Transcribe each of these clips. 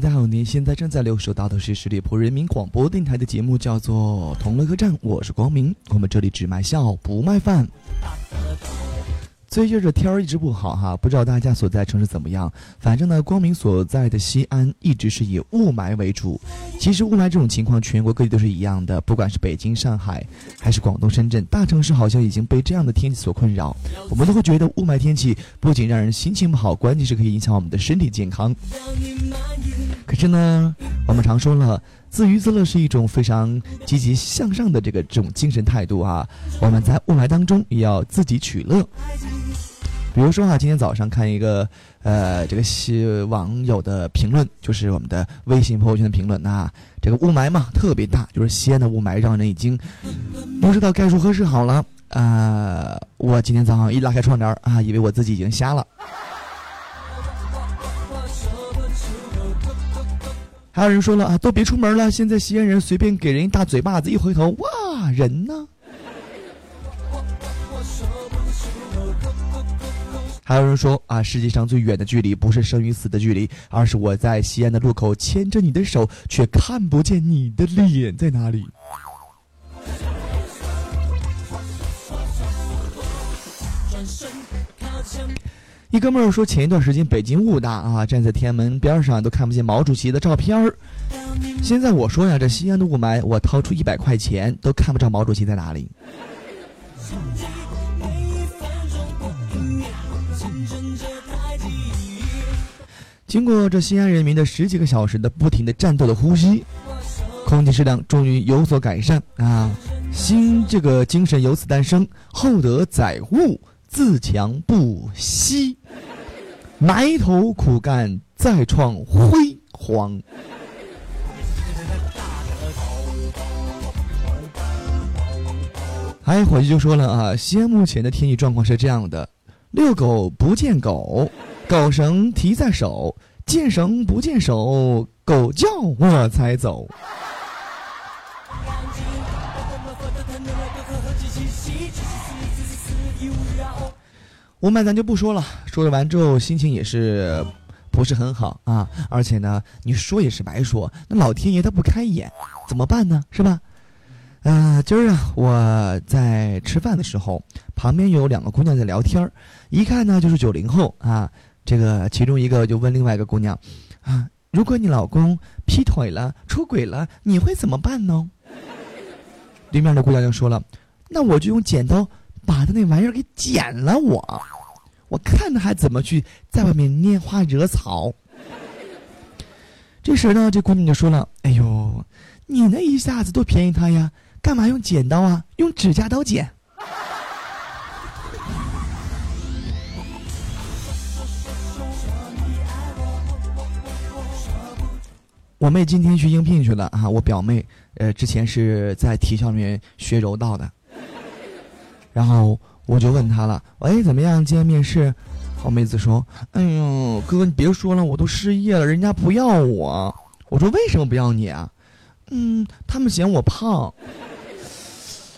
大家好，您现在正在留守到的是十里铺人民广播电台的节目，叫做《同乐客栈》，我是光明，我们这里只卖笑不卖饭。最近这天儿一直不好哈，不知道大家所在城市怎么样。反正呢，光明所在的西安一直是以雾霾为主。其实雾霾这种情况，全国各地都是一样的，不管是北京、上海，还是广东、深圳，大城市好像已经被这样的天气所困扰。我们都会觉得雾霾天气不仅让人心情不好，关键是可以影响我们的身体健康。可是呢，我们常说了。自娱自乐是一种非常积极向上的这个这种精神态度啊！我们在雾霾当中也要自己取乐。比如说啊，今天早上看一个呃这个网友的评论，就是我们的微信朋友圈的评论啊，这个雾霾嘛特别大，就是西安的雾霾让人已经不知道该如何是好了啊！我今天早上一拉开窗帘啊，以为我自己已经瞎了。还有人说了啊，都别出门了。现在西安人随便给人一大嘴巴子，一回头，哇，人呢？还有人说啊，世界上最远的距离不是生与死的距离，而是我在西安的路口牵着你的手，却看不见你的脸在哪里。一哥们儿说，前一段时间北京雾大啊，站在天安门边上都看不见毛主席的照片儿。现在我说呀，这西安的雾霾，我掏出一百块钱都看不着毛主席在哪里。经过这西安人民的十几个小时的不停的战斗的呼吸，空气质量终于有所改善啊，新这个精神由此诞生，厚德载物。自强不息，埋头苦干，再创辉煌。哎，伙计就说了啊，西安目前的天气状况是这样的：遛狗不见狗，狗绳提在手；见绳不见手，狗叫我才走。雾霾咱就不说了，说了完之后心情也是不是很好啊，而且呢，你说也是白说，那老天爷他不开眼，怎么办呢？是吧？呃，今儿啊，我在吃饭的时候，旁边有两个姑娘在聊天儿一看呢就是九零后啊。这个其中一个就问另外一个姑娘啊，如果你老公劈腿了、出轨了，你会怎么办呢？对面的姑娘就说了，那我就用剪刀。把他那玩意儿给剪了，我，我看他还怎么去在外面拈花惹草。这时呢，这姑娘就说了：“哎呦，你那一下子多便宜他呀，干嘛用剪刀啊？用指甲刀剪。”我妹今天去应聘去了啊，我表妹，呃，之前是在体校里面学柔道的。然后我就问他了，喂，怎么样？今天面试？好妹子说，哎呦，哥哥你别说了，我都失业了，人家不要我。我说为什么不要你啊？嗯，他们嫌我胖。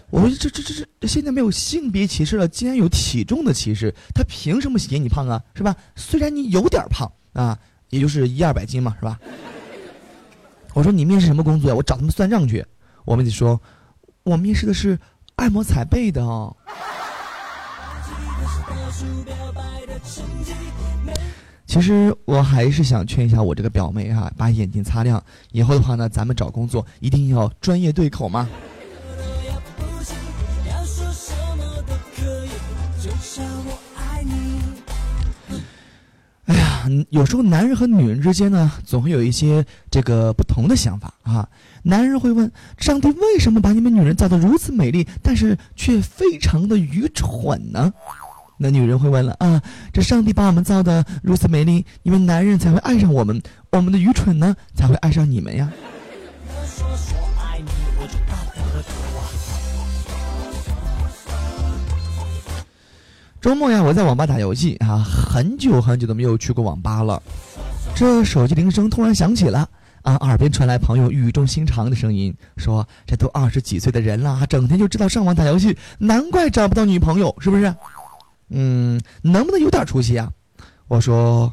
我说这这这这现在没有性别歧视了，竟然有体重的歧视，他凭什么嫌你胖啊？是吧？虽然你有点胖啊，也就是一二百斤嘛，是吧？我说你面试什么工作呀？我找他们算账去。我妹子说，我面试的是。按摩踩背的哦。其实我还是想劝一下我这个表妹哈，把眼睛擦亮。以后的话呢，咱们找工作一定要专业对口嘛。有时候男人和女人之间呢，总会有一些这个不同的想法啊。男人会问：上帝为什么把你们女人造得如此美丽，但是却非常的愚蠢呢？那女人会问了：啊，这上帝把我们造得如此美丽，你们男人才会爱上我们，我们的愚蠢呢才会爱上你们呀？周末呀，我在网吧打游戏啊，很久很久都没有去过网吧了。这手机铃声突然响起了。啊！耳边传来朋友语重心长的声音，说：“这都二十几岁的人了，整天就知道上网打游戏，难怪找不到女朋友，是不是？嗯，能不能有点出息啊？”我说：“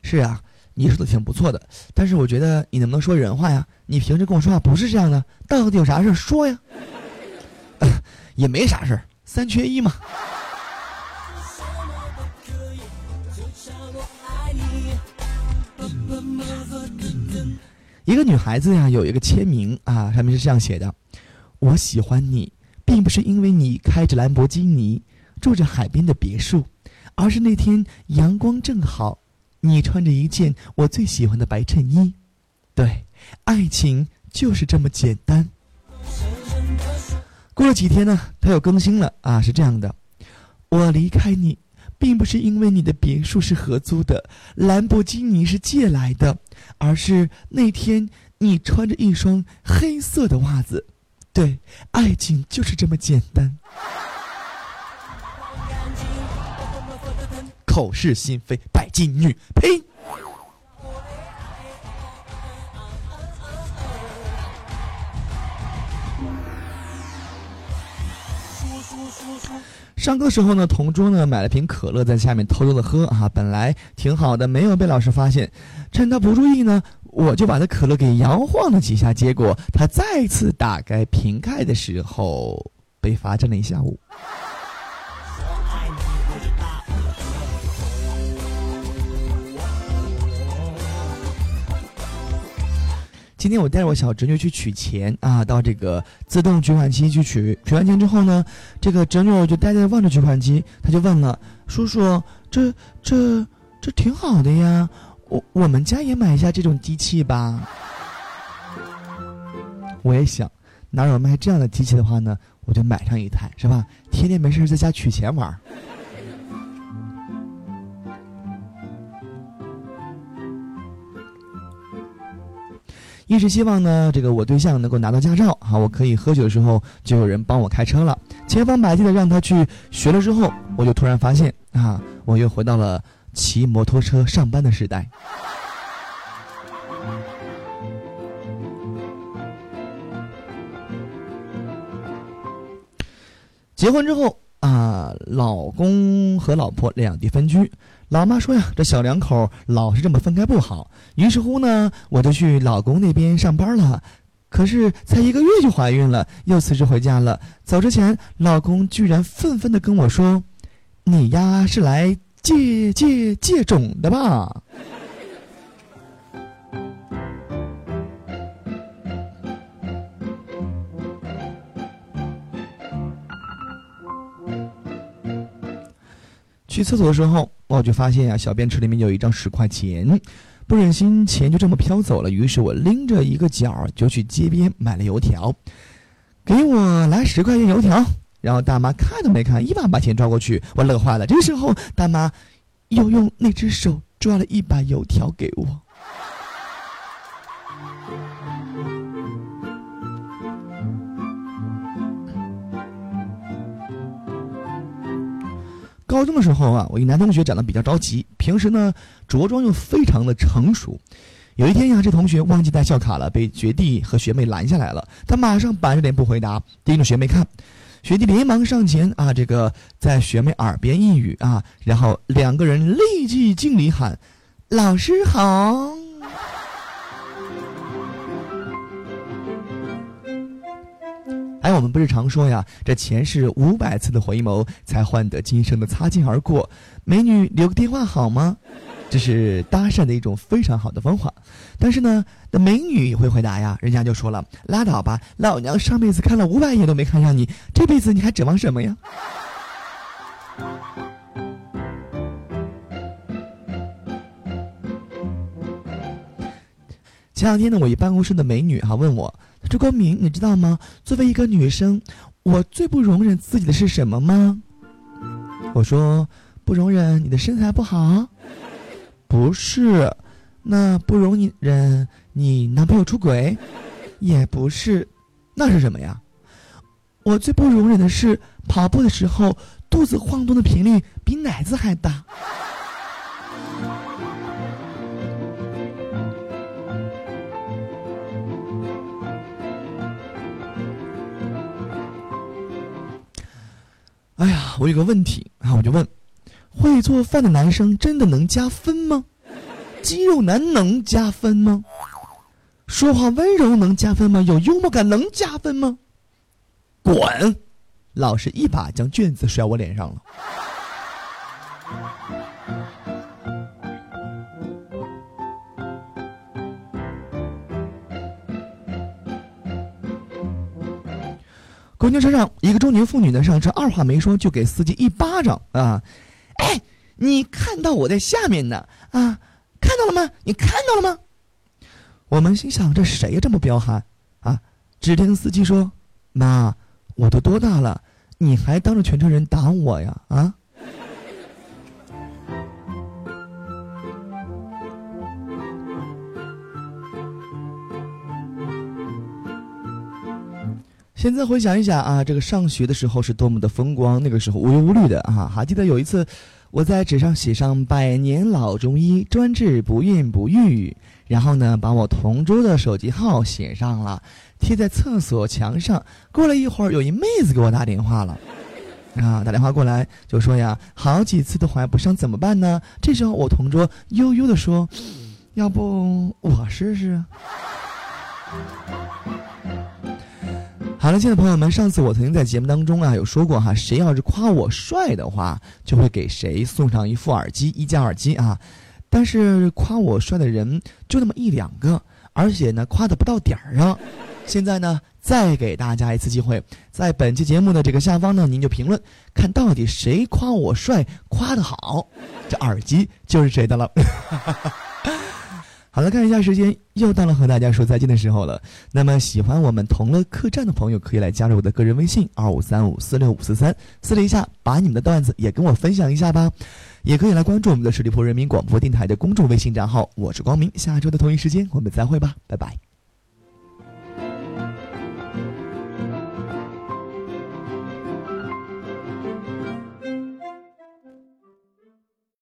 是啊，你说的挺不错的，但是我觉得你能不能说人话呀？你平时跟我说话不是这样的，到底有啥事说呀？也没啥事，三缺一嘛。一个女孩子呀，有一个签名啊，上面是这样写的：“我喜欢你，并不是因为你开着兰博基尼，住着海边的别墅，而是那天阳光正好，你穿着一件我最喜欢的白衬衣。对，爱情就是这么简单。”过了几天呢，他又更新了啊，是这样的：“我离开你。”并不是因为你的别墅是合租的，兰博基尼是借来的，而是那天你穿着一双黑色的袜子。对，爱情就是这么简单。口是心非，拜金女，呸！上课的时候呢，同桌呢买了瓶可乐，在下面偷偷的喝啊，本来挺好的，没有被老师发现。趁他不注意呢，我就把他可乐给摇晃了几下，结果他再次打开瓶盖的时候，被罚站了一下午。今天我带着我小侄女去取钱啊，到这个自动取款机去取。取完钱之后呢，这个侄女就呆呆望着取款机，她就问了：“叔叔，这这这挺好的呀，我我们家也买一下这种机器吧。”我也想，哪有卖这样的机器的话呢，我就买上一台，是吧？天天没事在家取钱玩。一直希望呢，这个我对象能够拿到驾照啊，我可以喝酒的时候就有人帮我开车了。千方百计的让他去学了之后，我就突然发现啊，我又回到了骑摩托车上班的时代。结婚之后老公和老婆两地分居。老妈说呀，这小两口老是这么分开不好。于是乎呢，我就去老公那边上班了。可是才一个月就怀孕了，又辞职回家了。走之前，老公居然愤愤地跟我说：“你呀，是来借借借种的吧？”去厕所的时候，我就发现呀，小便池里面有一张十块钱，不忍心钱就这么飘走了，于是我拎着一个角就去街边买了油条，给我来十块钱油条。然后大妈看都没看，一把把钱抓过去，我乐坏了。这时候大妈又用那只手抓了一把油条给我。高中的时候啊，我一男同学长得比较着急，平时呢着装又非常的成熟。有一天呀，这同学忘记带校卡了，被学弟和学妹拦下来了。他马上板着脸不回答，盯着学妹看。学弟连忙上前啊，这个在学妹耳边一语啊，然后两个人立即敬礼喊：“老师好。”哎，我们不是常说呀，这前世五百次的回眸，才换得今生的擦肩而过。美女，留个电话好吗？这是搭讪的一种非常好的方法。但是呢，那美女也会回答呀，人家就说了：“拉倒吧，老娘上辈子看了五百眼都没看上你，这辈子你还指望什么呀？”前两天呢，我一办公室的美女哈问我。朱光明，你知道吗？作为一个女生，我最不容忍自己的是什么吗？我说不容忍你的身材不好，不是，那不容忍你男朋友出轨，也不是，那是什么呀？我最不容忍的是跑步的时候肚子晃动的频率比奶子还大。哎呀，我有个问题啊，我就问：会做饭的男生真的能加分吗？肌肉男能加分吗？说话温柔能加分吗？有幽默感能加分吗？滚！老师一把将卷子甩我脸上了。公交车上，一个中年妇女呢上车，二话没说就给司机一巴掌啊！哎，你看到我在下面呢啊？看到了吗？你看到了吗？我们心想：这谁这么彪悍啊？只听司机说：“妈，我都多大了，你还当着全车人打我呀？啊？”现在回想一想啊，这个上学的时候是多么的风光，那个时候无忧无虑的啊！还记得有一次，我在纸上写上“百年老中医，专治不孕不育”，然后呢，把我同桌的手机号写上了，贴在厕所墙上。过了一会儿，有一妹子给我打电话了，啊，打电话过来就说呀，好几次都怀不上怎么办呢？这时候我同桌悠悠的说：“要不我试试。”好了，亲爱的朋友们，上次我曾经在节目当中啊有说过哈，谁要是夸我帅的话，就会给谁送上一副耳机，一架耳机啊。但是夸我帅的人就那么一两个，而且呢夸的不到点儿上。现在呢，再给大家一次机会，在本期节目的这个下方呢，您就评论，看到底谁夸我帅，夸的好，这耳机就是谁的了。好了，看一下时间，又到了和大家说再见的时候了。那么喜欢我们同乐客栈的朋友，可以来加入我的个人微信二五三五四六五四三，私聊一下，把你们的段子也跟我分享一下吧。也可以来关注我们的十里铺人民广播电台的公众微信账号，我是光明。下周的同一时间，我们再会吧，拜拜。